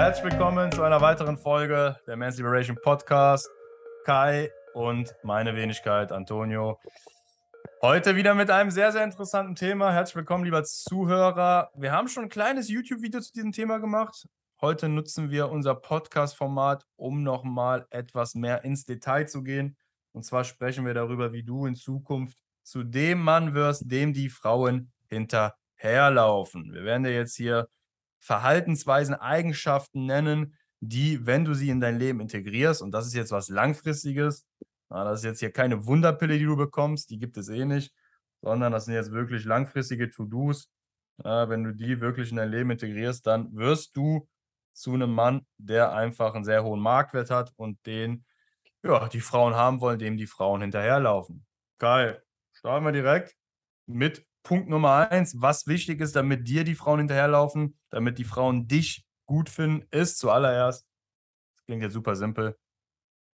herzlich willkommen zu einer weiteren Folge der Men's Liberation Podcast. Kai und meine Wenigkeit Antonio. Heute wieder mit einem sehr, sehr interessanten Thema. Herzlich willkommen, lieber Zuhörer. Wir haben schon ein kleines YouTube-Video zu diesem Thema gemacht. Heute nutzen wir unser Podcast-Format, um nochmal etwas mehr ins Detail zu gehen. Und zwar sprechen wir darüber, wie du in Zukunft zu dem Mann wirst, dem die Frauen hinterherlaufen. Wir werden dir jetzt hier Verhaltensweisen, Eigenschaften nennen, die, wenn du sie in dein Leben integrierst, und das ist jetzt was Langfristiges, das ist jetzt hier keine Wunderpille, die du bekommst, die gibt es eh nicht, sondern das sind jetzt wirklich langfristige To-Dos. wenn du die wirklich in dein Leben integrierst, dann wirst du zu einem Mann, der einfach einen sehr hohen Marktwert hat und den ja, die Frauen haben wollen, dem die Frauen hinterherlaufen. Geil. Starten wir direkt mit Punkt Nummer eins. Was wichtig ist, damit dir die Frauen hinterherlaufen, damit die Frauen dich gut finden, ist zuallererst, das klingt jetzt super simpel,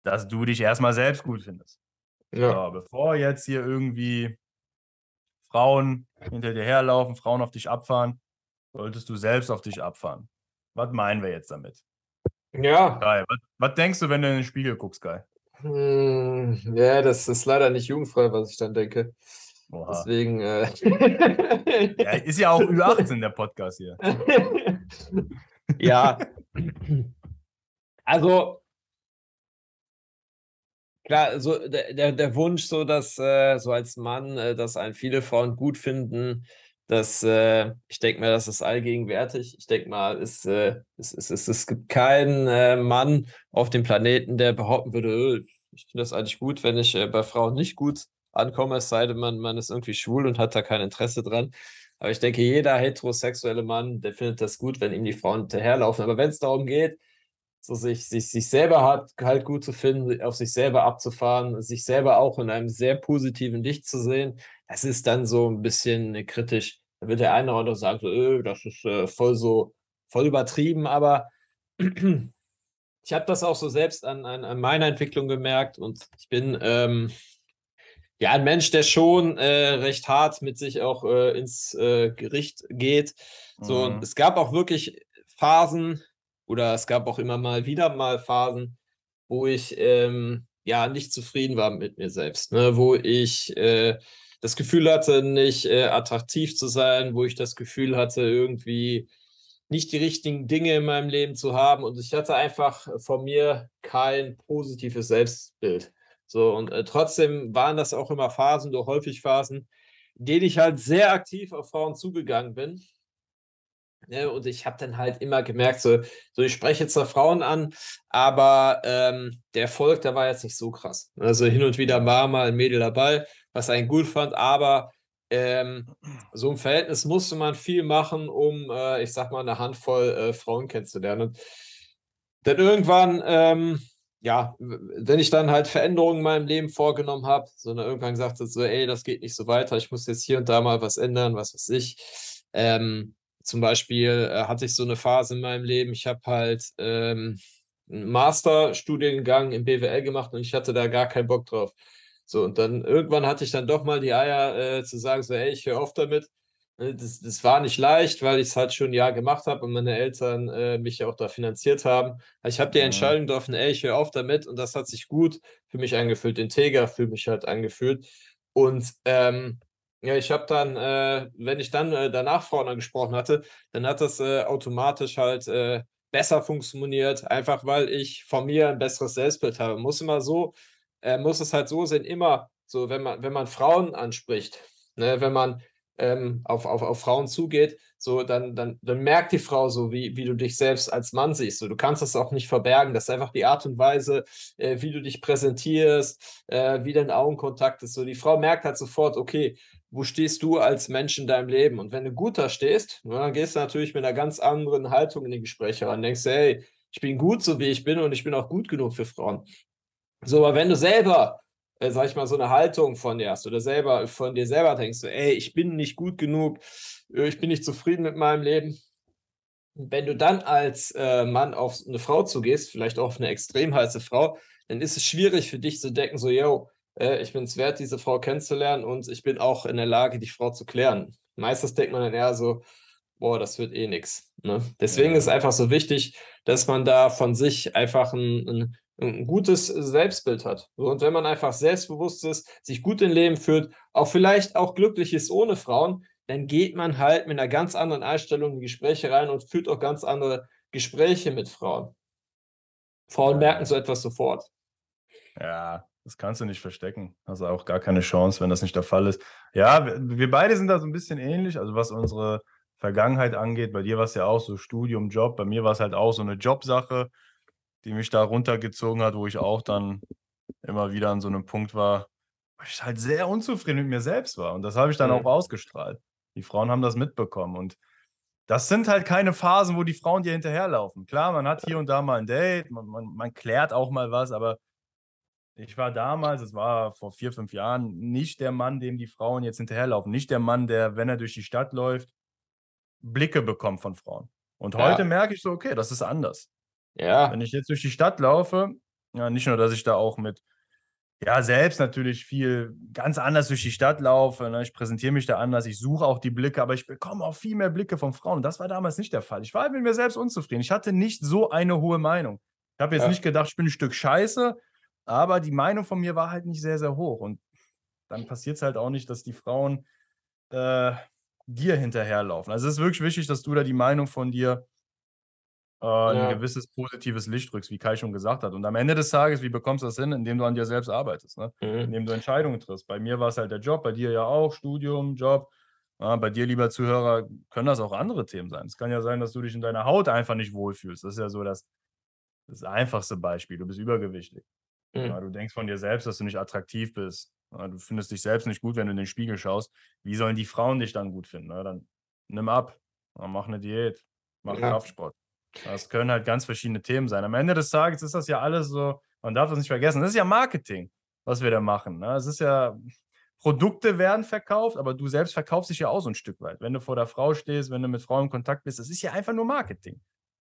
dass du dich erstmal selbst gut findest. Ja. So, bevor jetzt hier irgendwie Frauen hinter dir herlaufen, Frauen auf dich abfahren, solltest du selbst auf dich abfahren. Was meinen wir jetzt damit? Ja. Geil. Was, was denkst du, wenn du in den Spiegel guckst, Geil? Hm, ja, das ist leider nicht jugendfrei, was ich dann denke. Oha. Deswegen. Äh ja, ist ja auch über 18 der Podcast hier. ja. Also, klar, so der, der, der Wunsch, so dass äh, so als Mann, äh, dass einen viele Frauen gut finden, das, äh, ich denke mal, das ist allgegenwärtig. Ich denke mal, es, äh, es, es, es, es gibt keinen äh, Mann auf dem Planeten, der behaupten würde, öh, ich finde das eigentlich gut, wenn ich äh, bei Frauen nicht gut ankomme, es sei denn, man, man ist irgendwie schwul und hat da kein Interesse dran. Aber ich denke, jeder heterosexuelle Mann, der findet das gut, wenn ihm die Frauen hinterherlaufen. Aber wenn es darum geht, so sich, sich, sich selber hat, halt gut zu finden, auf sich selber abzufahren, sich selber auch in einem sehr positiven Licht zu sehen, das ist dann so ein bisschen kritisch. Da wird der eine oder andere sagen, so, öh, das ist äh, voll so, voll übertrieben, aber ich habe das auch so selbst an, an, an, meiner Entwicklung gemerkt und ich bin ähm, ja ein Mensch, der schon äh, recht hart mit sich auch äh, ins äh, Gericht geht. So, mhm. es gab auch wirklich Phasen oder es gab auch immer mal wieder mal Phasen, wo ich ähm, ja nicht zufrieden war mit mir selbst, ne? wo ich äh, das Gefühl hatte, nicht äh, attraktiv zu sein, wo ich das Gefühl hatte, irgendwie nicht die richtigen Dinge in meinem Leben zu haben. Und ich hatte einfach von mir kein positives Selbstbild. So, und äh, trotzdem waren das auch immer Phasen, doch häufig Phasen, in denen ich halt sehr aktiv auf Frauen zugegangen bin. Ja, ne, und ich habe dann halt immer gemerkt, so, so ich spreche jetzt da Frauen an, aber ähm, der Erfolg, der war jetzt nicht so krass. Also hin und wieder war mal ein Mädel dabei, was einen gut fand, aber ähm, so im Verhältnis musste man viel machen, um, äh, ich sag mal, eine Handvoll äh, Frauen kennenzulernen. Und dann irgendwann, ähm, ja, wenn ich dann halt Veränderungen in meinem Leben vorgenommen habe, sondern irgendwann gesagt habe, so, ey, das geht nicht so weiter, ich muss jetzt hier und da mal was ändern, was weiß ich. Ähm, zum Beispiel äh, hatte ich so eine Phase in meinem Leben, ich habe halt ähm, einen Masterstudiengang im BWL gemacht und ich hatte da gar keinen Bock drauf. So, und dann irgendwann hatte ich dann doch mal die Eier äh, zu sagen, so, ey, ich höre auf damit. Ne, das, das war nicht leicht, weil ich es halt schon ein Jahr gemacht habe und meine Eltern äh, mich ja auch da finanziert haben. Ich habe die Entscheidung getroffen, ey, ich höre auf damit und das hat sich gut für mich angefühlt, integer für mich halt angefühlt. Und ähm, ja, ich habe dann, äh, wenn ich dann äh, danach Frauen angesprochen hatte, dann hat das äh, automatisch halt äh, besser funktioniert, einfach weil ich von mir ein besseres Selbstbild habe. Muss immer so äh, muss es halt so sein, immer so, wenn man, wenn man Frauen anspricht, ne, wenn man ähm, auf, auf, auf Frauen zugeht, so, dann, dann, dann merkt die Frau so, wie, wie du dich selbst als Mann siehst. So, du kannst das auch nicht verbergen. Das ist einfach die Art und Weise, äh, wie du dich präsentierst, äh, wie dein Augenkontakt ist. So, die Frau merkt halt sofort, okay, wo stehst du als Mensch in deinem Leben? Und wenn du gut da stehst, dann gehst du natürlich mit einer ganz anderen Haltung in die Gespräche ran. Denkst, hey, ich bin gut so, wie ich bin und ich bin auch gut genug für Frauen. So, aber wenn du selber, äh, sag ich mal, so eine Haltung von dir hast oder selber von dir selber denkst, so, ey, ich bin nicht gut genug, äh, ich bin nicht zufrieden mit meinem Leben. wenn du dann als äh, Mann auf eine Frau zugehst, vielleicht auch auf eine extrem heiße Frau, dann ist es schwierig für dich zu denken, so, yo, äh, ich bin es wert, diese Frau kennenzulernen und ich bin auch in der Lage, die Frau zu klären. Meistens denkt man dann eher so, boah, das wird eh nichts. Ne? Deswegen ja. ist einfach so wichtig, dass man da von sich einfach ein, ein, ein gutes Selbstbild hat. Und wenn man einfach selbstbewusst ist, sich gut im Leben führt, auch vielleicht auch glücklich ist ohne Frauen, dann geht man halt mit einer ganz anderen Einstellung in Gespräche rein und führt auch ganz andere Gespräche mit Frauen. Frauen merken so etwas sofort. Ja, das kannst du nicht verstecken. Also auch gar keine Chance, wenn das nicht der Fall ist. Ja, wir, wir beide sind da so ein bisschen ähnlich. Also was unsere Vergangenheit angeht, bei dir war es ja auch so Studium, Job. Bei mir war es halt auch so eine Jobsache, die mich da runtergezogen hat, wo ich auch dann immer wieder an so einem Punkt war, wo ich halt sehr unzufrieden mit mir selbst war. Und das habe ich dann mhm. auch ausgestrahlt. Die Frauen haben das mitbekommen. Und das sind halt keine Phasen, wo die Frauen dir hinterherlaufen. Klar, man hat hier und da mal ein Date, man, man, man klärt auch mal was, aber ich war damals, es war vor vier, fünf Jahren, nicht der Mann, dem die Frauen jetzt hinterherlaufen. Nicht der Mann, der, wenn er durch die Stadt läuft, Blicke bekommt von Frauen. Und heute ja. merke ich so, okay, das ist anders. Ja. Wenn ich jetzt durch die Stadt laufe, ja, nicht nur, dass ich da auch mit, ja, selbst natürlich viel ganz anders durch die Stadt laufe. Ne? Ich präsentiere mich da anders, ich suche auch die Blicke, aber ich bekomme auch viel mehr Blicke von Frauen. Und das war damals nicht der Fall. Ich war mit mir selbst unzufrieden. Ich hatte nicht so eine hohe Meinung. Ich habe jetzt ja. nicht gedacht, ich bin ein Stück Scheiße, aber die Meinung von mir war halt nicht sehr, sehr hoch. Und dann passiert es halt auch nicht, dass die Frauen äh, dir hinterherlaufen. Also es ist wirklich wichtig, dass du da die Meinung von dir äh, ja. ein gewisses positives Licht drückst, wie Kai schon gesagt hat. Und am Ende des Tages, wie bekommst du das hin? Indem du an dir selbst arbeitest, ne? Mhm. indem du Entscheidungen triffst. Bei mir war es halt der Job, bei dir ja auch, Studium, Job. Ja, bei dir, lieber Zuhörer, können das auch andere Themen sein. Es kann ja sein, dass du dich in deiner Haut einfach nicht wohlfühlst. Das ist ja so das, das einfachste Beispiel. Du bist übergewichtig. Mhm. Ja, du denkst von dir selbst, dass du nicht attraktiv bist. Ja, du findest dich selbst nicht gut, wenn du in den Spiegel schaust. Wie sollen die Frauen dich dann gut finden? dann nimm ab, mach eine Diät, mach. Kraftsport. Das können halt ganz verschiedene Themen sein. Am Ende des Tages ist das ja alles so, man darf das nicht vergessen, das ist ja Marketing, was wir da machen. Ne? Es ist ja, Produkte werden verkauft, aber du selbst verkaufst dich ja auch so ein Stück weit. Wenn du vor der Frau stehst, wenn du mit Frauen in Kontakt bist, das ist ja einfach nur Marketing.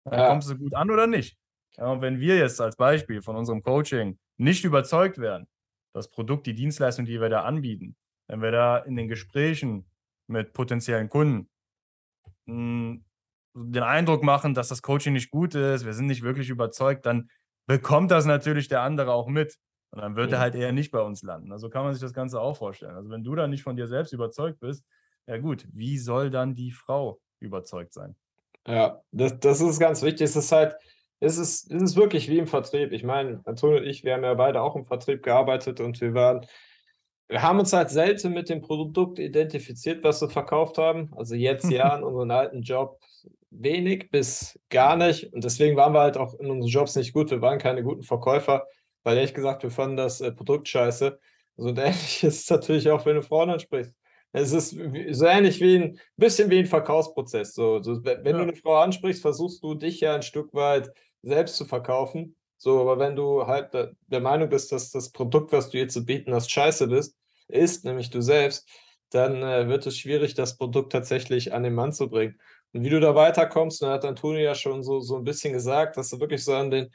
Dann ja. kommst du gut an oder nicht. Ja, und wenn wir jetzt als Beispiel von unserem Coaching nicht überzeugt werden, das Produkt, die Dienstleistung, die wir da anbieten, wenn wir da in den Gesprächen mit potenziellen Kunden hm, den Eindruck machen, dass das Coaching nicht gut ist, wir sind nicht wirklich überzeugt, dann bekommt das natürlich der andere auch mit. Und dann wird ja. er halt eher nicht bei uns landen. Also kann man sich das Ganze auch vorstellen. Also wenn du da nicht von dir selbst überzeugt bist, ja gut, wie soll dann die Frau überzeugt sein? Ja, das, das ist ganz wichtig. Es ist halt, es ist, es ist wirklich wie im Vertrieb. Ich meine, Antonio und ich, wir haben ja beide auch im Vertrieb gearbeitet und wir waren, wir haben uns halt selten mit dem Produkt identifiziert, was wir verkauft haben. Also jetzt ja in unserem alten Job wenig bis gar nicht. Und deswegen waren wir halt auch in unseren Jobs nicht gut. Wir waren keine guten Verkäufer, weil ehrlich gesagt, wir fanden das äh, Produkt scheiße. So und ähnlich ist es natürlich auch, wenn du Frauen ansprichst. Es ist so ähnlich wie ein bisschen wie ein Verkaufsprozess. So, so wenn ja. du eine Frau ansprichst, versuchst du dich ja ein Stück weit selbst zu verkaufen. So, aber wenn du halt der Meinung bist, dass das Produkt, was du jetzt zu bieten hast, scheiße bist, ist, nämlich du selbst, dann äh, wird es schwierig, das Produkt tatsächlich an den Mann zu bringen. Und wie du da weiterkommst, dann hat Antonio ja schon so, so ein bisschen gesagt, dass du wirklich so an den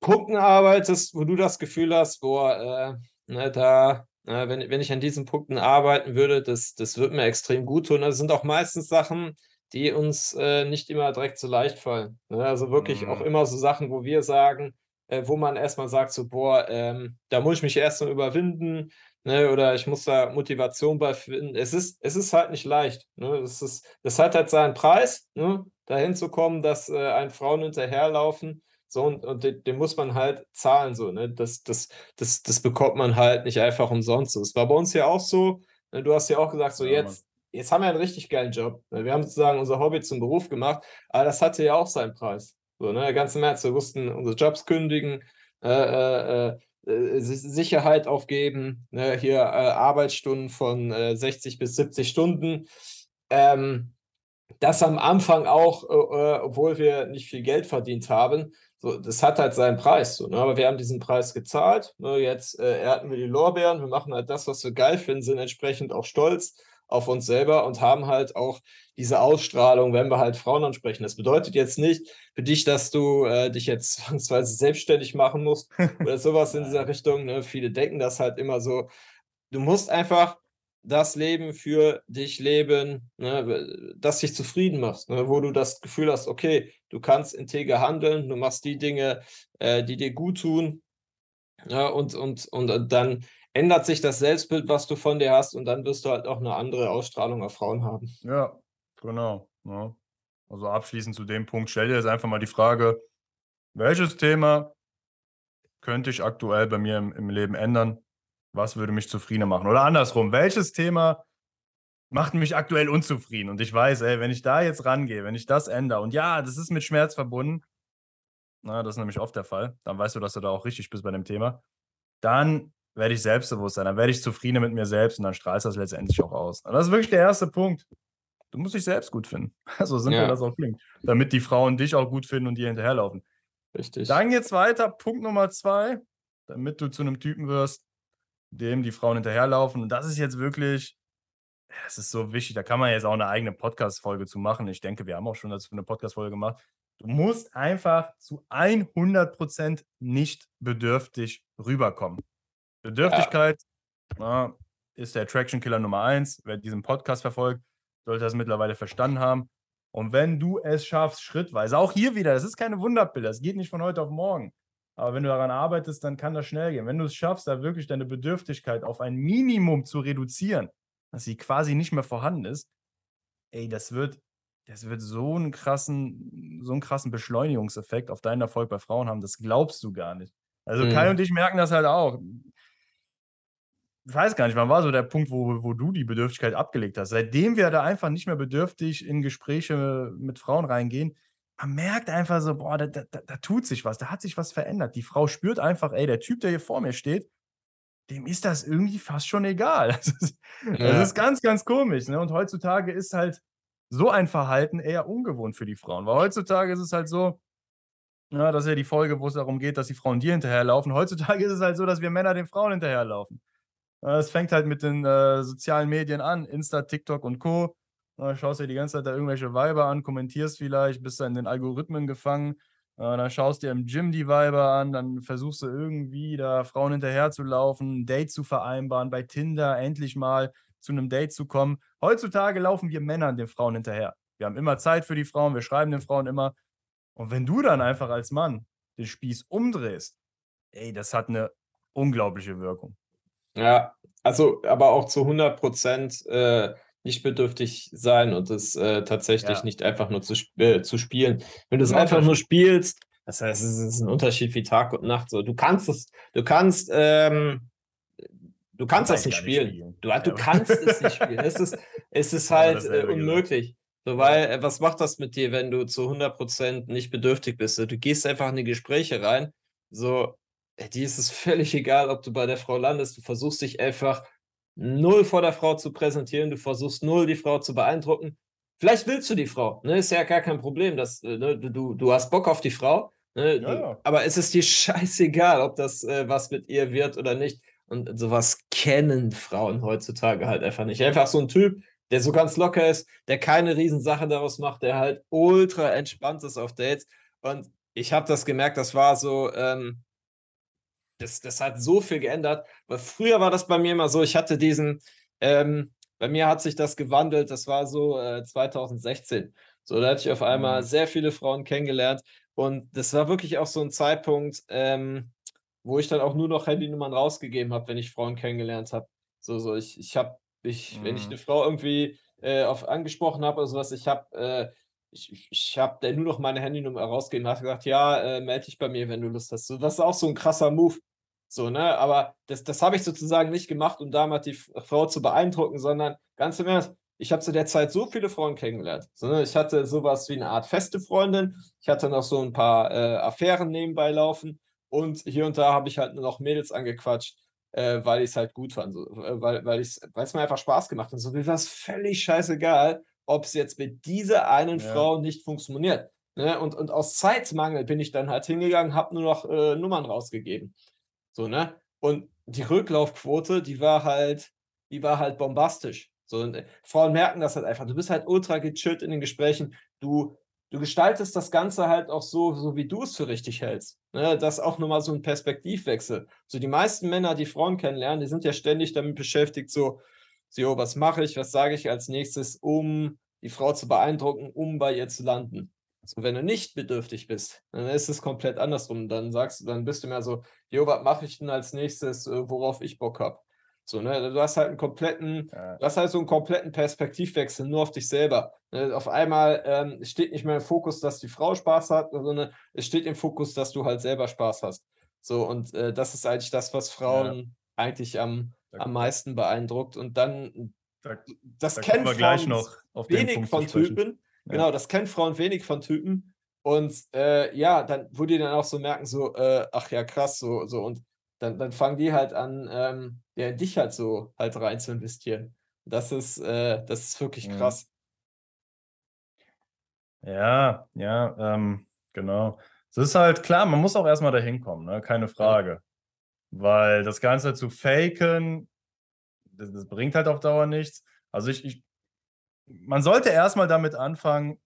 Punkten arbeitest, wo du das Gefühl hast, boah, äh, ne, da, äh, wenn, wenn ich an diesen Punkten arbeiten würde, das, das wird mir extrem gut tun. Das sind auch meistens Sachen, die uns äh, nicht immer direkt so leicht fallen. Ne? Also wirklich mhm. auch immer so Sachen, wo wir sagen, äh, wo man erstmal sagt, so, boah, ähm, da muss ich mich erstmal überwinden, ne? oder ich muss da Motivation bei finden. Es ist, es ist halt nicht leicht. Ne? Das, ist, das hat halt seinen Preis, ne? dahin zu kommen, dass äh, ein Frauen hinterherlaufen. So, und, und den, den, muss man halt zahlen, so, ne? Das, das, das, das bekommt man halt nicht einfach umsonst. Das war bei uns ja auch so. Ne? Du hast ja auch gesagt, so ja, jetzt, jetzt haben wir einen richtig geilen Job. Ne? Wir haben sozusagen unser Hobby zum Beruf gemacht, aber das hatte ja auch seinen Preis. So, ne? Der ganze März, wir mussten unsere Jobs kündigen, äh, äh, äh, Sicherheit aufgeben, ne? hier äh, Arbeitsstunden von 60 äh, bis 70 Stunden. Ähm, das am Anfang auch, äh, obwohl wir nicht viel Geld verdient haben, so, das hat halt seinen Preis. So, ne? Aber wir haben diesen Preis gezahlt. Ne? Jetzt äh, ernten wir die Lorbeeren. Wir machen halt das, was wir geil finden, sind entsprechend auch stolz auf uns selber und haben halt auch diese Ausstrahlung, wenn wir halt Frauen ansprechen. Das bedeutet jetzt nicht für dich, dass du äh, dich jetzt zwangsweise selbstständig machen musst oder sowas in dieser Richtung. Ne? Viele denken das halt immer so. Du musst einfach das Leben für dich leben, ne, das dich zufrieden macht, ne, wo du das Gefühl hast, okay, du kannst integer handeln, du machst die Dinge, äh, die dir gut tun. Ja, und, und, und dann ändert sich das Selbstbild, was du von dir hast, und dann wirst du halt auch eine andere Ausstrahlung auf Frauen haben. Ja, genau. Ja. Ne? Also abschließend zu dem Punkt, stell dir jetzt einfach mal die Frage, welches Thema könnte ich aktuell bei mir im, im Leben ändern? was würde mich zufriedener machen? Oder andersrum, welches Thema macht mich aktuell unzufrieden? Und ich weiß, ey, wenn ich da jetzt rangehe, wenn ich das ändere, und ja, das ist mit Schmerz verbunden, na, das ist nämlich oft der Fall, dann weißt du, dass du da auch richtig bist bei dem Thema, dann werde ich selbstbewusst sein, dann werde ich zufriedener mit mir selbst und dann strahlst du das letztendlich auch aus. Und das ist wirklich der erste Punkt. Du musst dich selbst gut finden. So simpel ja. das auch klingt. Damit die Frauen dich auch gut finden und dir hinterherlaufen. Richtig. Dann geht's weiter. Punkt Nummer zwei, damit du zu einem Typen wirst, dem die Frauen hinterherlaufen. Und das ist jetzt wirklich, es ist so wichtig, da kann man jetzt auch eine eigene Podcast-Folge zu machen. Ich denke, wir haben auch schon dazu eine Podcast-Folge gemacht. Du musst einfach zu 100% nicht bedürftig rüberkommen. Bedürftigkeit ja. na, ist der Attraction-Killer Nummer eins. Wer diesen Podcast verfolgt, sollte das mittlerweile verstanden haben. Und wenn du es schaffst, schrittweise, auch hier wieder, das ist keine Wunderpille, das geht nicht von heute auf morgen. Aber wenn du daran arbeitest, dann kann das schnell gehen. Wenn du es schaffst, da wirklich deine Bedürftigkeit auf ein Minimum zu reduzieren, dass sie quasi nicht mehr vorhanden ist, ey, das wird, das wird so einen krassen, so einen krassen Beschleunigungseffekt auf deinen Erfolg bei Frauen haben, das glaubst du gar nicht. Also mhm. Kai und ich merken das halt auch. Ich weiß gar nicht, wann war so der Punkt, wo, wo du die Bedürftigkeit abgelegt hast. Seitdem wir da einfach nicht mehr bedürftig in Gespräche mit Frauen reingehen, man merkt einfach so, boah, da, da, da tut sich was, da hat sich was verändert. Die Frau spürt einfach, ey, der Typ, der hier vor mir steht, dem ist das irgendwie fast schon egal. Das ist, ja. das ist ganz, ganz komisch. Ne? Und heutzutage ist halt so ein Verhalten eher ungewohnt für die Frauen. Weil heutzutage ist es halt so, ja, das ist ja die Folge, wo es darum geht, dass die Frauen dir hinterherlaufen. Heutzutage ist es halt so, dass wir Männer den Frauen hinterherlaufen. Es fängt halt mit den äh, sozialen Medien an, Insta, TikTok und Co. Äh, schaust dir die ganze Zeit da irgendwelche Weiber an, kommentierst vielleicht, bist da in den Algorithmen gefangen. Äh, dann schaust dir im Gym die Weiber an, dann versuchst du irgendwie da Frauen hinterher zu laufen, ein Date zu vereinbaren, bei Tinder endlich mal zu einem Date zu kommen. Heutzutage laufen wir Männern den Frauen hinterher. Wir haben immer Zeit für die Frauen, wir schreiben den Frauen immer. Und wenn du dann einfach als Mann den Spieß umdrehst, ey, das hat eine unglaubliche Wirkung. Ja, also aber auch zu 100 Prozent äh, nicht bedürftig sein und es äh, tatsächlich ja. nicht einfach nur zu, äh, zu spielen. Wenn du es einfach nur spielst, das heißt, es ist ein Unterschied wie Tag und Nacht. So, du kannst es, du kannst, ähm, du kannst das nicht spielen. Nicht spielen. Du, ja. du kannst es nicht spielen. Es ist, es ist halt äh, unmöglich. So, weil, äh, was macht das mit dir, wenn du zu 100% nicht bedürftig bist? Du gehst einfach in die Gespräche rein. So, äh, dir ist es völlig egal, ob du bei der Frau landest. Du versuchst dich einfach null vor der Frau zu präsentieren, du versuchst null die Frau zu beeindrucken. Vielleicht willst du die Frau, ne? ist ja gar kein Problem, dass, äh, ne? du, du hast Bock auf die Frau, ne? ja, ja. aber es ist dir scheißegal, ob das äh, was mit ihr wird oder nicht. Und sowas kennen Frauen heutzutage halt einfach nicht. Einfach so ein Typ, der so ganz locker ist, der keine Riesensache daraus macht, der halt ultra entspannt ist auf Dates. Und ich habe das gemerkt, das war so, ähm, das, das hat so viel geändert. Weil früher war das bei mir immer so, ich hatte diesen, ähm, bei mir hat sich das gewandelt, das war so äh, 2016. So, da hatte ich auf einmal mhm. sehr viele Frauen kennengelernt. Und das war wirklich auch so ein Zeitpunkt, ähm, wo ich dann auch nur noch Handynummern rausgegeben habe, wenn ich Frauen kennengelernt habe. So, so, ich, ich habe, ich, mhm. wenn ich mhm. eine Frau irgendwie äh, auf angesprochen habe oder sowas, ich habe, äh, ich, ich habe der nur noch meine Handynummer rausgegeben, habe gesagt, ja, äh, melde dich bei mir, wenn du Lust hast. So, das ist auch so ein krasser Move. So, ne? Aber das, das habe ich sozusagen nicht gemacht, um damals die Frau zu beeindrucken, sondern ganz im Ernst, ich habe zu der Zeit so viele Frauen kennengelernt. So, ne? Ich hatte sowas wie eine Art feste Freundin, ich hatte noch so ein paar äh, Affären nebenbei laufen und hier und da habe ich halt nur noch Mädels angequatscht, äh, weil ich es halt gut fand, so, äh, weil, weil es mir einfach Spaß gemacht hat. So mir war es völlig scheißegal, ob es jetzt mit dieser einen ja. Frau nicht funktioniert. Ne? Und, und aus Zeitmangel bin ich dann halt hingegangen, habe nur noch äh, Nummern rausgegeben. So, ne? Und die Rücklaufquote, die war halt, die war halt bombastisch. So, und äh, Frauen merken das halt einfach. Du bist halt ultra gechillt in den Gesprächen. Du, du gestaltest das Ganze halt auch so, so wie du es für richtig hältst. Ne? Das ist auch nochmal so ein Perspektivwechsel. So, die meisten Männer, die Frauen kennenlernen, die sind ja ständig damit beschäftigt, so, so, was mache ich, was sage ich als nächstes, um die Frau zu beeindrucken, um bei ihr zu landen. So, wenn du nicht bedürftig bist, dann ist es komplett andersrum. Dann sagst du, dann bist du mehr so, jo, was mache ich denn als nächstes, äh, worauf ich Bock habe. So, ne, du hast halt einen kompletten, ja. du hast halt so einen kompletten Perspektivwechsel nur auf dich selber. Ne, auf einmal ähm, steht nicht mehr im Fokus, dass die Frau Spaß hat, sondern es steht im Fokus, dass du halt selber Spaß hast. So, und äh, das ist eigentlich das, was Frauen ja. eigentlich am, am meisten beeindruckt. Und dann, da, das da kennen wir gleich noch wenig von Typen. Ja. Genau, das kennen Frauen wenig von Typen. Und äh, ja, dann, wo die dann auch so merken, so, äh, ach ja, krass, so, so. Und dann, dann fangen die halt an, ähm, ja, in dich halt so halt rein zu investieren. Das ist, äh, das ist wirklich krass. Ja, ja, ähm, genau. Es ist halt klar, man muss auch erstmal dahin kommen, ne? keine Frage. Weil das Ganze zu faken, das, das, bringt halt auf Dauer nichts. Also ich, ich man sollte erstmal damit anfangen,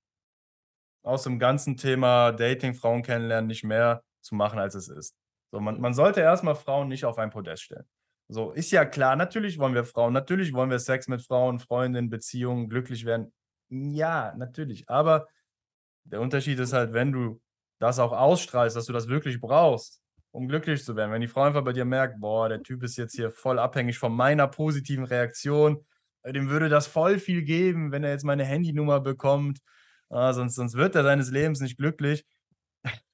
aus dem ganzen Thema Dating, Frauen kennenlernen, nicht mehr zu machen, als es ist. So, man, man sollte erstmal Frauen nicht auf ein Podest stellen. So, ist ja klar, natürlich wollen wir Frauen, natürlich wollen wir Sex mit Frauen, Freundinnen, Beziehungen, glücklich werden. Ja, natürlich. Aber der Unterschied ist halt, wenn du das auch ausstrahlst, dass du das wirklich brauchst, um glücklich zu werden. Wenn die Frau einfach bei dir merkt, boah, der Typ ist jetzt hier voll abhängig von meiner positiven Reaktion, äh, dem würde das voll viel geben, wenn er jetzt meine Handynummer bekommt, ah, sonst, sonst wird er seines Lebens nicht glücklich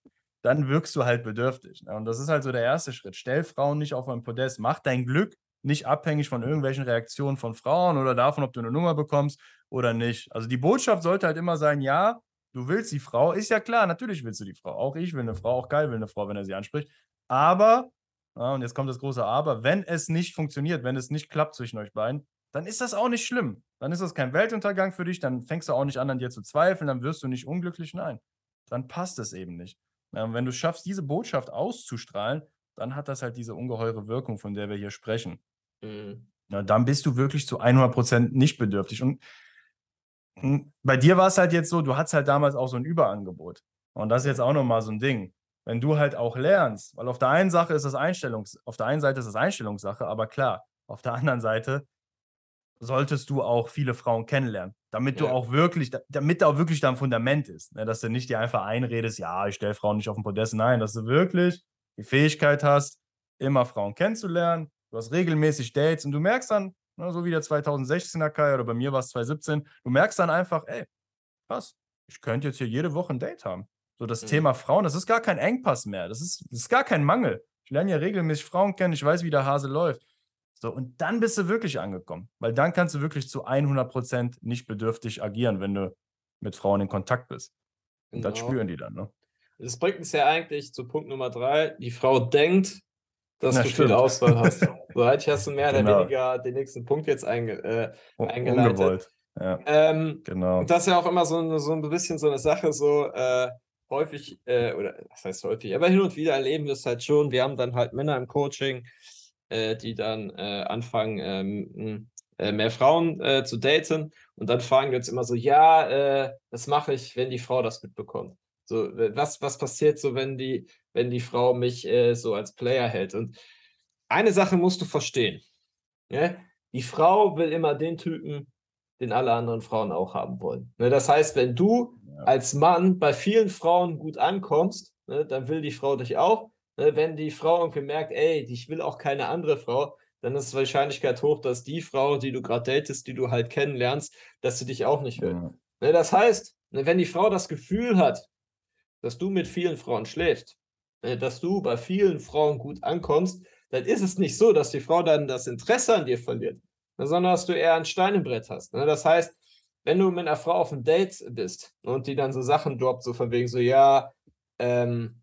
dann wirkst du halt bedürftig. Ne? Und das ist halt so der erste Schritt. Stell Frauen nicht auf ein Podest. Mach dein Glück nicht abhängig von irgendwelchen Reaktionen von Frauen oder davon, ob du eine Nummer bekommst oder nicht. Also die Botschaft sollte halt immer sein, ja, du willst die Frau. Ist ja klar, natürlich willst du die Frau. Auch ich will eine Frau, auch geil will eine Frau, wenn er sie anspricht. Aber, ja, und jetzt kommt das große Aber, wenn es nicht funktioniert, wenn es nicht klappt zwischen euch beiden, dann ist das auch nicht schlimm. Dann ist das kein Weltuntergang für dich, dann fängst du auch nicht an, an dir zu zweifeln, dann wirst du nicht unglücklich. Nein, dann passt es eben nicht. Ähm, wenn du schaffst, diese Botschaft auszustrahlen, dann hat das halt diese ungeheure Wirkung, von der wir hier sprechen. Mhm. Ja, dann bist du wirklich zu 100% nicht bedürftig. Und bei dir war es halt jetzt so, du hattest halt damals auch so ein Überangebot. Und das ist jetzt auch nochmal so ein Ding. Wenn du halt auch lernst, weil auf der einen Sache ist das Einstellungs, auf der einen Seite ist das Einstellungssache, aber klar, auf der anderen Seite solltest du auch viele Frauen kennenlernen, damit ja. du auch wirklich, damit da auch wirklich dein Fundament ist, ne? dass du nicht dir einfach einredest, ja, ich stelle Frauen nicht auf den Podest, nein, dass du wirklich die Fähigkeit hast, immer Frauen kennenzulernen, du hast regelmäßig Dates und du merkst dann, ne, so wie der 2016er Kai oder bei mir war es 2017, du merkst dann einfach, ey, krass, ich könnte jetzt hier jede Woche ein Date haben. So das mhm. Thema Frauen, das ist gar kein Engpass mehr, das ist, das ist gar kein Mangel. Ich lerne ja regelmäßig Frauen kennen, ich weiß, wie der Hase läuft. So, und dann bist du wirklich angekommen, weil dann kannst du wirklich zu 100% nicht bedürftig agieren, wenn du mit Frauen in Kontakt bist. Und genau. das spüren die dann, ne? Das bringt uns ja eigentlich zu Punkt Nummer drei. Die Frau denkt, dass Na, du stimmt. viel Auswahl hast. so eigentlich hast du mehr genau. oder weniger den nächsten Punkt jetzt einge, äh, eingeleitet. Ungewollt. Ja, ähm, genau. Und das ist ja auch immer so, eine, so ein bisschen so eine Sache, so äh, häufig, äh, oder was heißt häufig, aber hin und wieder erleben wir es halt schon. Wir haben dann halt Männer im Coaching, äh, die dann äh, anfangen, ähm, äh, mehr Frauen äh, zu daten. Und dann fragen wir uns immer so, ja, äh, was mache ich, wenn die Frau das mitbekommt? So, was, was passiert so, wenn die, wenn die Frau mich äh, so als Player hält? Und eine Sache musst du verstehen. Ja? Ne? Die Frau will immer den Typen, den alle anderen Frauen auch haben wollen. Ne? Das heißt, wenn du ja. als Mann bei vielen Frauen gut ankommst, ne, dann will die Frau dich auch. Ne, wenn die Frau irgendwie merkt, ey, ich will auch keine andere Frau, dann ist die Wahrscheinlichkeit hoch, dass die Frau, die du gerade datest, die du halt kennenlernst, dass sie dich auch nicht will. Mhm. das heißt, ne, wenn die Frau das Gefühl hat, dass du mit vielen Frauen schläfst, dass du bei vielen Frauen gut ankommst, dann ist es nicht so, dass die Frau dann das Interesse an dir verliert, sondern dass du eher ein Stein im Brett hast. Das heißt, wenn du mit einer Frau auf einem Date bist und die dann so Sachen droppt, so von wegen so, ja, ähm,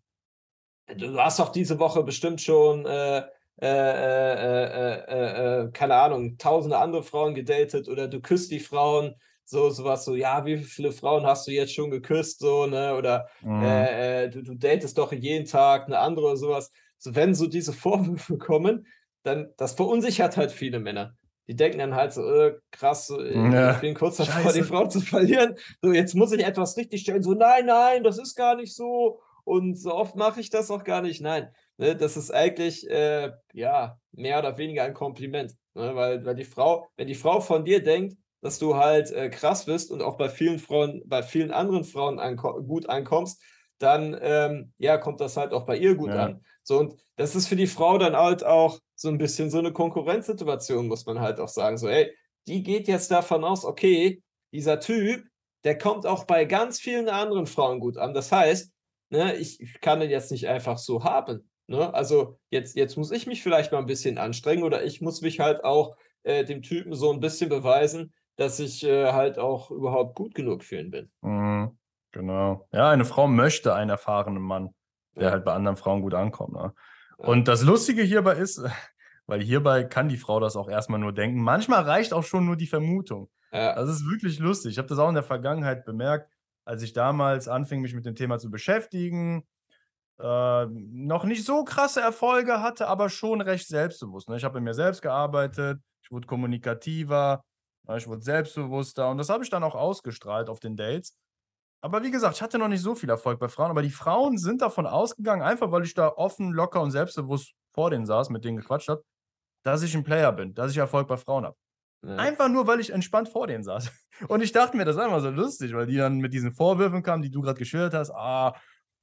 du hast doch diese Woche bestimmt schon, äh äh äh, äh, äh, äh, keine Ahnung, tausende andere Frauen gedatet oder du küsst die Frauen, so sowas, so, ja, wie viele Frauen hast du jetzt schon geküsst, so, ne, oder mhm. du, du datest doch jeden Tag eine andere oder sowas. So, wenn so diese Vorwürfe kommen, dann, das verunsichert halt viele Männer. Die denken dann halt so, äh, krass, so, ja. ich bin kurz davor, die Frau zu verlieren. So, jetzt muss ich etwas richtig stellen. So, nein, nein, das ist gar nicht so. Und so oft mache ich das auch gar nicht. Nein, ne, das ist eigentlich äh, ja mehr oder weniger ein Kompliment. Ne? Weil, weil die Frau, wenn die Frau von dir denkt, dass du halt äh, krass bist und auch bei vielen Frauen, bei vielen anderen Frauen anko gut ankommst, dann ähm, ja, kommt das halt auch bei ihr gut ja. an. So, und das ist für die Frau dann halt auch so ein bisschen so eine Konkurrenzsituation, muss man halt auch sagen. So, ey, die geht jetzt davon aus, okay, dieser Typ, der kommt auch bei ganz vielen anderen Frauen gut an. Das heißt, ne, ich, ich kann den jetzt nicht einfach so haben. Ne? Also jetzt, jetzt muss ich mich vielleicht mal ein bisschen anstrengen oder ich muss mich halt auch äh, dem Typen so ein bisschen beweisen, dass ich äh, halt auch überhaupt gut genug für ihn bin. Mhm, genau. Ja, eine Frau möchte einen erfahrenen Mann, der ja. halt bei anderen Frauen gut ankommt. Ne? Und das Lustige hierbei ist, weil hierbei kann die Frau das auch erstmal nur denken. Manchmal reicht auch schon nur die Vermutung. Ja. Das ist wirklich lustig. Ich habe das auch in der Vergangenheit bemerkt, als ich damals anfing, mich mit dem Thema zu beschäftigen. Äh, noch nicht so krasse Erfolge hatte, aber schon recht selbstbewusst. Ne? Ich habe in mir selbst gearbeitet, ich wurde kommunikativer? Ich wurde selbstbewusster und das habe ich dann auch ausgestrahlt auf den Dates. Aber wie gesagt, ich hatte noch nicht so viel Erfolg bei Frauen, aber die Frauen sind davon ausgegangen, einfach weil ich da offen, locker und selbstbewusst vor denen saß, mit denen gequatscht habe, dass ich ein Player bin, dass ich Erfolg bei Frauen habe. Ja. Einfach nur, weil ich entspannt vor denen saß. Und ich dachte mir, das war immer so lustig, weil die dann mit diesen Vorwürfen kamen, die du gerade geschildert hast. Ah,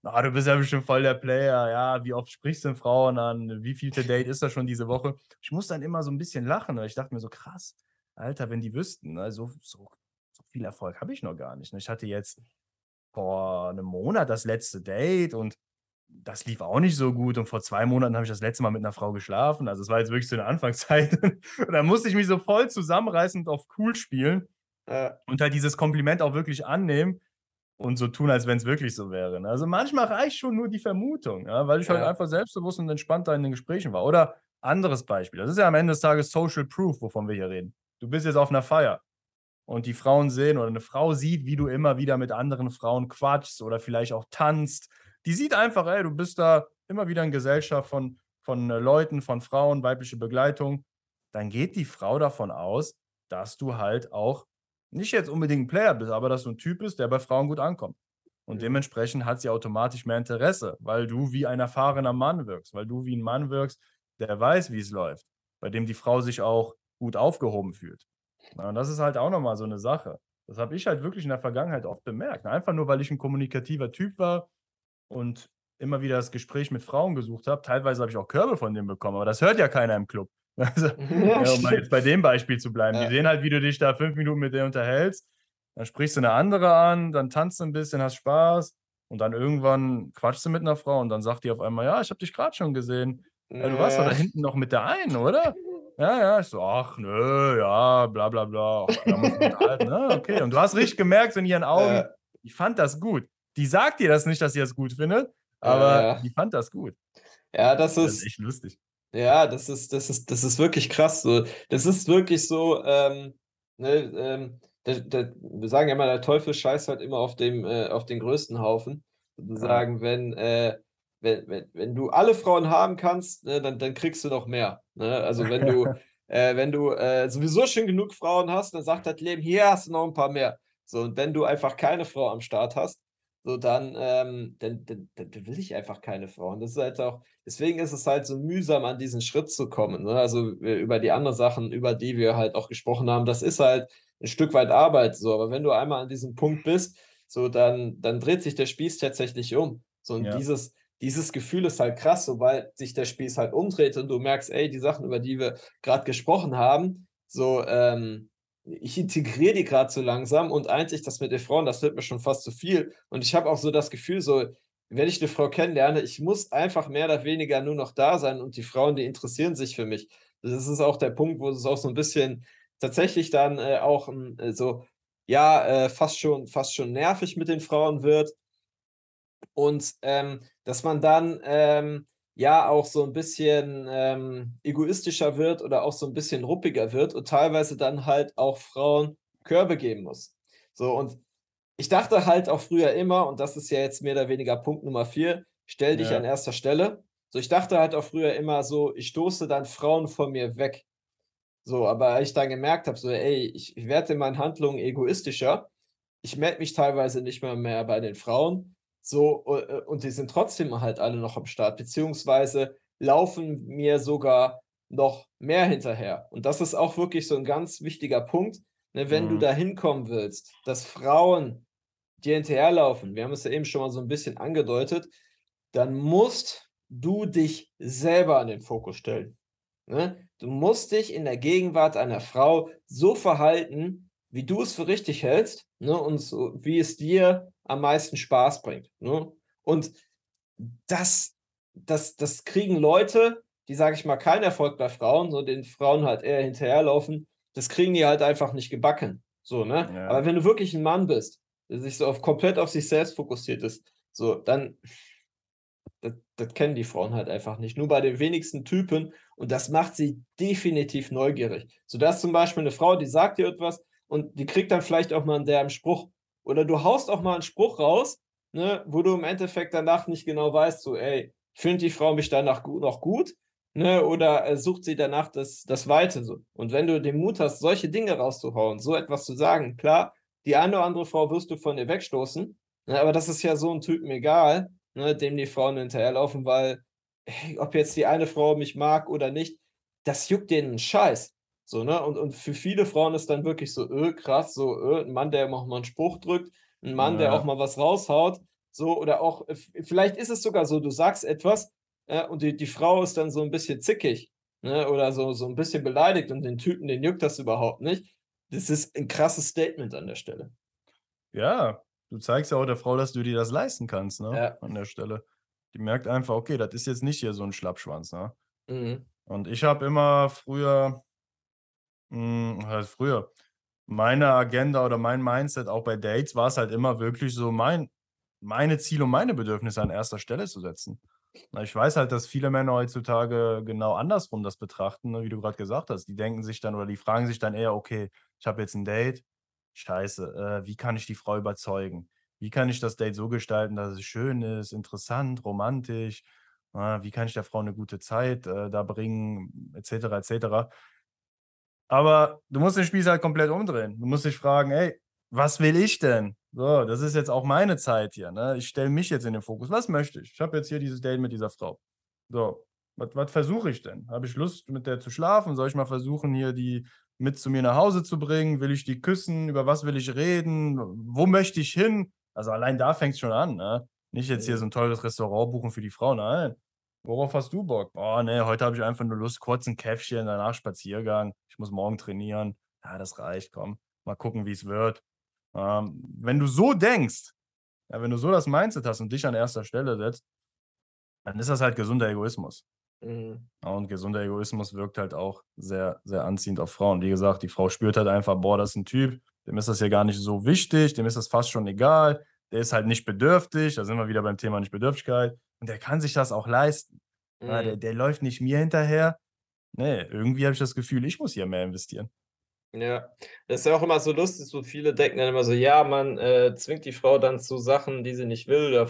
ah, du bist ja bestimmt voll der Player. Ja, wie oft sprichst du den Frauen an? Wie vielte Date ist das schon diese Woche? Ich musste dann immer so ein bisschen lachen, weil ich dachte mir so, krass, Alter, wenn die wüssten, ne, so, so, so viel Erfolg habe ich noch gar nicht. Ne? Ich hatte jetzt vor einem Monat das letzte Date und das lief auch nicht so gut. Und vor zwei Monaten habe ich das letzte Mal mit einer Frau geschlafen. Also es war jetzt wirklich so eine Anfangszeit. und da musste ich mich so voll zusammenreißen und auf cool spielen. Ja. Und halt dieses Kompliment auch wirklich annehmen und so tun, als wenn es wirklich so wäre. Ne? Also manchmal reicht schon nur die Vermutung, ja? weil ich halt ja. halt einfach selbstbewusst und entspannt da in den Gesprächen war. Oder anderes Beispiel. Das ist ja am Ende des Tages Social Proof, wovon wir hier reden. Du bist jetzt auf einer Feier und die Frauen sehen oder eine Frau sieht, wie du immer wieder mit anderen Frauen quatschst oder vielleicht auch tanzt die sieht einfach, ey, du bist da immer wieder in Gesellschaft von, von äh, Leuten, von Frauen, weibliche Begleitung. Dann geht die Frau davon aus, dass du halt auch nicht jetzt unbedingt ein Player bist, aber dass du ein Typ bist, der bei Frauen gut ankommt. Und dementsprechend hat sie automatisch mehr Interesse, weil du wie ein erfahrener Mann wirkst, weil du wie ein Mann wirkst, der weiß, wie es läuft, bei dem die Frau sich auch gut aufgehoben fühlt. und das ist halt auch nochmal so eine Sache. Das habe ich halt wirklich in der Vergangenheit oft bemerkt. Einfach nur, weil ich ein kommunikativer Typ war, und immer wieder das Gespräch mit Frauen gesucht habe. Teilweise habe ich auch Körbe von denen bekommen, aber das hört ja keiner im Club. Also, ja, um mal jetzt bei dem Beispiel zu bleiben. Ja. Die sehen halt, wie du dich da fünf Minuten mit denen unterhältst. Dann sprichst du eine andere an, dann tanzt du ein bisschen, hast Spaß und dann irgendwann quatschst du mit einer Frau und dann sagt die auf einmal, ja, ich habe dich gerade schon gesehen. Ja, du warst doch da hinten noch mit der einen, oder? Ja, ja. Ich so, ach, nö, ja, bla, bla, bla. Ach, ne? Okay. Und du hast richtig gemerkt in ihren Augen, ich fand das gut die sagt dir das nicht, dass sie das gut findet, aber ja. die fand das gut. Ja, das ist, das ist echt lustig. Ja, das ist, das ist, das ist wirklich krass. So. Das ist wirklich so, ähm, ne, ähm, der, der, wir sagen ja immer, der Teufel scheißt halt immer auf dem, äh, auf den größten Haufen. Sozusagen, ja. wenn, äh, wenn, wenn, wenn du alle Frauen haben kannst, ne, dann, dann kriegst du noch mehr. Ne? Also wenn du, äh, wenn du äh, sowieso schon genug Frauen hast, dann sagt das Leben, hier hast du noch ein paar mehr. So, und wenn du einfach keine Frau am Start hast, so dann, ähm, dann, dann, dann, will ich einfach keine Frauen. Das ist halt auch, deswegen ist es halt so mühsam, an diesen Schritt zu kommen. Ne? Also über die anderen Sachen, über die wir halt auch gesprochen haben, das ist halt ein Stück weit Arbeit so. Aber wenn du einmal an diesem Punkt bist, so dann, dann dreht sich der Spieß tatsächlich um. So und ja. dieses, dieses Gefühl ist halt krass, sobald sich der Spieß halt umdreht und du merkst, ey, die Sachen, über die wir gerade gesprochen haben, so, ähm, ich integriere die gerade so langsam und eigentlich das mit den Frauen, das wird mir schon fast zu viel. Und ich habe auch so das Gefühl, so, wenn ich eine Frau kennenlerne, ich muss einfach mehr oder weniger nur noch da sein und die Frauen, die interessieren sich für mich. Das ist auch der Punkt, wo es auch so ein bisschen tatsächlich dann äh, auch äh, so, ja, äh, fast schon, fast schon nervig mit den Frauen wird. Und ähm, dass man dann ähm, ja auch so ein bisschen ähm, egoistischer wird oder auch so ein bisschen ruppiger wird und teilweise dann halt auch Frauen Körbe geben muss. So, und ich dachte halt auch früher immer, und das ist ja jetzt mehr oder weniger Punkt Nummer vier, stell dich ja. an erster Stelle. So, ich dachte halt auch früher immer so, ich stoße dann Frauen von mir weg. So, aber ich dann gemerkt habe, so, ey, ich, ich werde in meinen Handlungen egoistischer. Ich melde mich teilweise nicht mehr mehr bei den Frauen. So, äh, und die sind trotzdem halt alle noch am Start, beziehungsweise laufen mir sogar noch mehr hinterher. Und das ist auch wirklich so ein ganz wichtiger Punkt, ne, wenn mhm. du da hinkommen willst, dass Frauen dir hinterherlaufen. Wir haben es ja eben schon mal so ein bisschen angedeutet. Dann musst du dich selber an den Fokus stellen. Ne? Du musst dich in der Gegenwart einer Frau so verhalten, wie du es für richtig hältst ne? und so, wie es dir am meisten Spaß bringt. Ne? Und das, das, das kriegen Leute, die, sage ich mal, keinen Erfolg bei Frauen, so den Frauen halt eher hinterherlaufen, das kriegen die halt einfach nicht gebacken. So, ne? Ja. Aber wenn du wirklich ein Mann bist, der sich so auf, komplett auf sich selbst fokussiert ist, so, dann, das, das kennen die Frauen halt einfach nicht. Nur bei den wenigsten Typen und das macht sie definitiv neugierig. So, da ist zum Beispiel eine Frau, die sagt dir etwas und die kriegt dann vielleicht auch mal einen derben Spruch. Oder du haust auch mal einen Spruch raus, ne, wo du im Endeffekt danach nicht genau weißt, so, ey, findet die Frau mich danach noch gut? Ne, oder äh, sucht sie danach das, das Weite so. Und wenn du den Mut hast, solche Dinge rauszuhauen, so etwas zu sagen, klar, die eine oder andere Frau wirst du von dir wegstoßen, ne, aber das ist ja so ein Typen egal, ne, dem die Frauen hinterherlaufen, weil, hey, ob jetzt die eine Frau mich mag oder nicht, das juckt denen einen Scheiß. So, ne? Und, und für viele Frauen ist dann wirklich so, öh, krass, so, öh, ein Mann, der auch mal einen Spruch drückt, ein Mann, ja. der auch mal was raushaut, so, oder auch, äh, vielleicht ist es sogar so, du sagst etwas, äh, und die, die Frau ist dann so ein bisschen zickig, ne? Oder so, so ein bisschen beleidigt und den Typen, den juckt das überhaupt nicht. Das ist ein krasses Statement an der Stelle. Ja, du zeigst ja auch der Frau, dass du dir das leisten kannst, ne? Ja. An der Stelle. Die merkt einfach, okay, das ist jetzt nicht hier so ein Schlappschwanz, ne? Mhm. Und ich habe immer früher, halt früher. Meine Agenda oder mein Mindset auch bei Dates war es halt immer wirklich so, mein, meine Ziele und meine Bedürfnisse an erster Stelle zu setzen. ich weiß halt, dass viele Männer heutzutage genau andersrum das betrachten, ne, wie du gerade gesagt hast. Die denken sich dann oder die fragen sich dann eher, okay, ich habe jetzt ein Date, scheiße, äh, wie kann ich die Frau überzeugen? Wie kann ich das Date so gestalten, dass es schön ist, interessant, romantisch? Äh, wie kann ich der Frau eine gute Zeit äh, da bringen, etc., etc. Aber du musst den Spieß halt komplett umdrehen. Du musst dich fragen, ey, was will ich denn? So, das ist jetzt auch meine Zeit hier. Ne? Ich stelle mich jetzt in den Fokus. Was möchte ich? Ich habe jetzt hier dieses Date mit dieser Frau. So, was, versuche ich denn? Habe ich Lust, mit der zu schlafen? Soll ich mal versuchen, hier die mit zu mir nach Hause zu bringen? Will ich die küssen? Über was will ich reden? Wo möchte ich hin? Also allein da fängt es schon an. Ne? Nicht jetzt hier so ein teures Restaurant buchen für die Frau. Nein. Worauf hast du Bock? Boah, ne, heute habe ich einfach nur Lust, kurz ein Käffchen, danach Spaziergang. Ich muss morgen trainieren. Ja, das reicht, komm. Mal gucken, wie es wird. Ähm, wenn du so denkst, ja, wenn du so das Mindset hast und dich an erster Stelle setzt, dann ist das halt gesunder Egoismus. Mhm. und gesunder Egoismus wirkt halt auch sehr, sehr anziehend auf Frauen. Wie gesagt, die Frau spürt halt einfach, boah, das ist ein Typ, dem ist das ja gar nicht so wichtig, dem ist das fast schon egal, der ist halt nicht bedürftig, da sind wir wieder beim Thema Nicht-Bedürftigkeit. Und der kann sich das auch leisten. Mhm. Ja, der, der läuft nicht mir hinterher. Nee, irgendwie habe ich das Gefühl, ich muss hier mehr investieren. Ja, das ist ja auch immer so lustig, so viele denken dann immer so, ja, man äh, zwingt die Frau dann zu Sachen, die sie nicht will. Ah.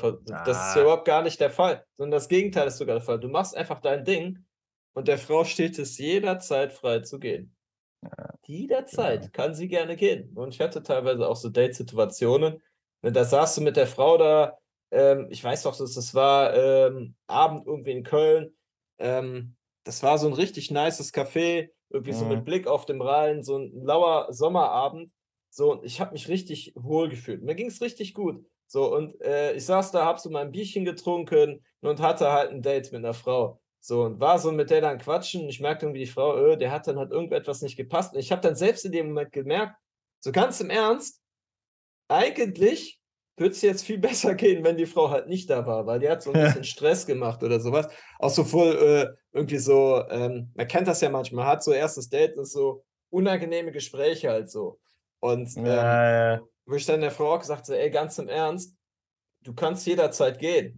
Das ist ja ah. überhaupt gar nicht der Fall, sondern das Gegenteil ist sogar der Fall. Du machst einfach dein Ding und der Frau steht es jederzeit frei zu gehen. Ja, jederzeit genau. kann sie gerne gehen. Und ich hatte teilweise auch so Date-Situationen, ne, da saß du mit der Frau da ähm, ich weiß doch, dass das war ähm, Abend irgendwie in Köln. Ähm, das war so ein richtig nices Café, irgendwie mhm. so mit mhm. Blick auf den Rhein, so ein lauer Sommerabend. So, und ich habe mich richtig wohl gefühlt. Mir ging es richtig gut. So, und äh, ich saß da, hab so mein Bierchen getrunken und hatte halt ein Date mit einer Frau. So, und war so mit der dann quatschen. Ich merkte irgendwie, die Frau, öh, der hat dann halt irgendetwas nicht gepasst. Und ich habe dann selbst in dem Moment gemerkt, so ganz im Ernst, eigentlich würde es jetzt viel besser gehen, wenn die Frau halt nicht da war, weil die hat so ein bisschen Stress gemacht oder sowas. Auch so voll äh, irgendwie so, ähm, man kennt das ja manchmal, hat so erstes Date, ist so unangenehme Gespräche halt so. Und ähm, ja, ja. wo ich dann der Frau auch gesagt so, ey, ganz im Ernst, du kannst jederzeit gehen.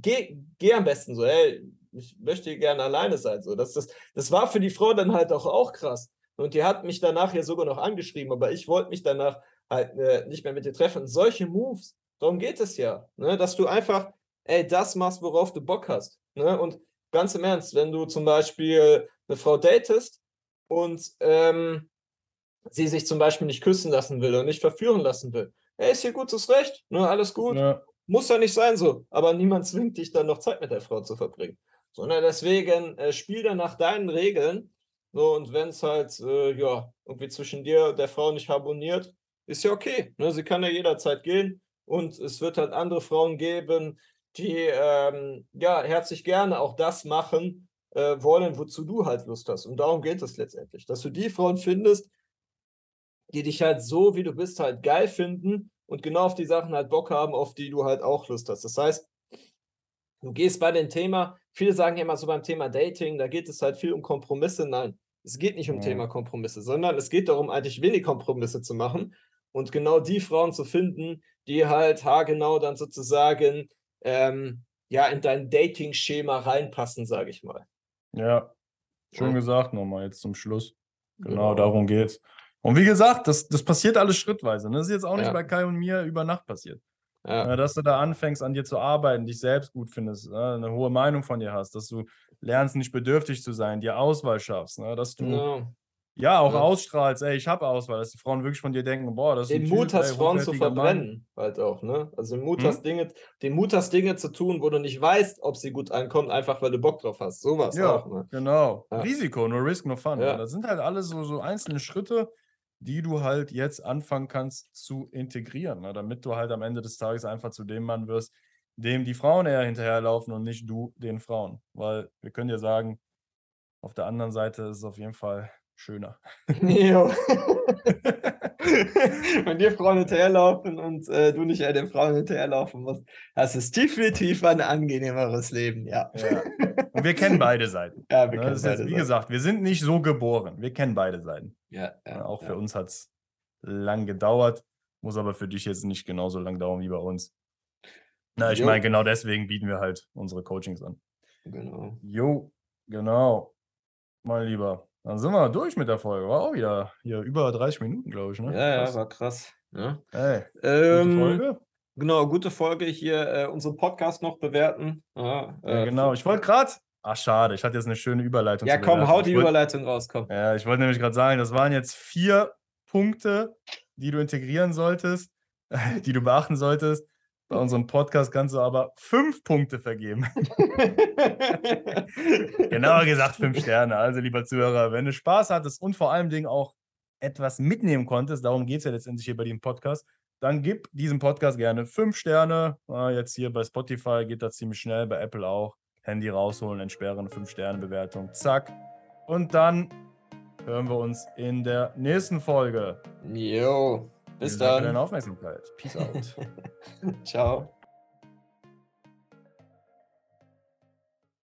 Geh, geh am besten so, ey, ich möchte gerne alleine sein. So. Das, das, das war für die Frau dann halt auch, auch krass. Und die hat mich danach ja sogar noch angeschrieben, aber ich wollte mich danach halt äh, nicht mehr mit dir treffen. solche Moves, darum geht es ja, ne? dass du einfach, ey, das machst, worauf du Bock hast. Ne? Und ganz im Ernst, wenn du zum Beispiel eine Frau datest und ähm, sie sich zum Beispiel nicht küssen lassen will und nicht verführen lassen will, ey, ist hier gutes Recht, ne? alles gut. Ja. Muss ja nicht sein so, aber niemand zwingt dich dann noch Zeit mit der Frau zu verbringen. Sondern deswegen äh, spiel dann nach deinen Regeln. So, und wenn es halt, äh, ja, irgendwie zwischen dir und der Frau nicht harmoniert, ist ja okay. Ne? Sie kann ja jederzeit gehen. Und es wird halt andere Frauen geben, die ähm, ja herzlich gerne auch das machen äh, wollen, wozu du halt Lust hast. Und darum geht es letztendlich, dass du die Frauen findest, die dich halt so, wie du bist, halt geil finden und genau auf die Sachen halt Bock haben, auf die du halt auch Lust hast. Das heißt, du gehst bei dem Thema, viele sagen ja immer so beim Thema Dating, da geht es halt viel um Kompromisse. Nein, es geht nicht um ja. Thema Kompromisse, sondern es geht darum, eigentlich wenig Kompromisse zu machen und genau die Frauen zu finden, die halt haargenau dann sozusagen ähm, ja in dein Dating-Schema reinpassen, sage ich mal. Ja, schön ja. gesagt nochmal jetzt zum Schluss. Genau, genau, darum geht's. Und wie gesagt, das, das passiert alles schrittweise. Ne? Das ist jetzt auch nicht ja. bei Kai und mir über Nacht passiert. Ja. Dass du da anfängst, an dir zu arbeiten, dich selbst gut findest, ne? eine hohe Meinung von dir hast, dass du lernst, nicht bedürftig zu sein, dir Auswahl schaffst, ne? dass du genau. Ja, auch ja. ausstrahlst, ey, ich habe Auswahl, dass die Frauen wirklich von dir denken, boah, das ist Den Mut typ, hast, ey, Frauen zu verbrennen, Mann. halt auch, ne? Also den Mut, hm? hast, Dinge, den Mut hast, Dinge zu tun, wo du nicht weißt, ob sie gut ankommen, einfach weil du Bock drauf hast. Sowas ja, auch, ne? genau. Ja. Risiko, no risk, no fun. Ja. Das sind halt alles so, so einzelne Schritte, die du halt jetzt anfangen kannst zu integrieren, ne? damit du halt am Ende des Tages einfach zu dem Mann wirst, dem die Frauen eher hinterherlaufen und nicht du den Frauen. Weil wir können dir sagen, auf der anderen Seite ist es auf jeden Fall schöner. Jo. Wenn dir Frauen hinterherlaufen und äh, du nicht den Frauen hinterherlaufen musst, das ist definitiv ein angenehmeres Leben, ja. ja. Und wir kennen beide Seiten. Ja, wir ne? kennen beide jetzt, Wie Seiten. gesagt, wir sind nicht so geboren. Wir kennen beide Seiten. Ja, ja Auch für uns hat es lang gedauert, muss aber für dich jetzt nicht genauso lang dauern wie bei uns. Na, ich meine, genau deswegen bieten wir halt unsere Coachings an. Genau. Jo, genau. Mein Lieber. Dann sind wir durch mit der Folge. War auch wieder hier über 30 Minuten, glaube ich. Ne? Ja, ja, war krass. Ja. Hey, ähm, gute Folge. Genau, gute Folge hier. Äh, unseren Podcast noch bewerten. Ja, äh, ja genau. Ich wollte gerade. Ach, schade. Ich hatte jetzt eine schöne Überleitung. Ja, komm, hau die wollt, Überleitung raus. Komm. Ja, ich wollte nämlich gerade sagen, das waren jetzt vier Punkte, die du integrieren solltest, die du beachten solltest. Bei unserem Podcast kannst du aber fünf Punkte vergeben. Genauer gesagt fünf Sterne. Also, lieber Zuhörer, wenn du Spaß hattest und vor allem Dingen auch etwas mitnehmen konntest, darum geht es ja letztendlich hier bei dem Podcast, dann gib diesem Podcast gerne fünf Sterne. Jetzt hier bei Spotify geht das ziemlich schnell, bei Apple auch. Handy rausholen, entsperren, fünf Sterne Bewertung, zack. Und dann hören wir uns in der nächsten Folge. Jo. Bis Vielen dann. Dank für deine Aufmerksamkeit. Peace out. Ciao.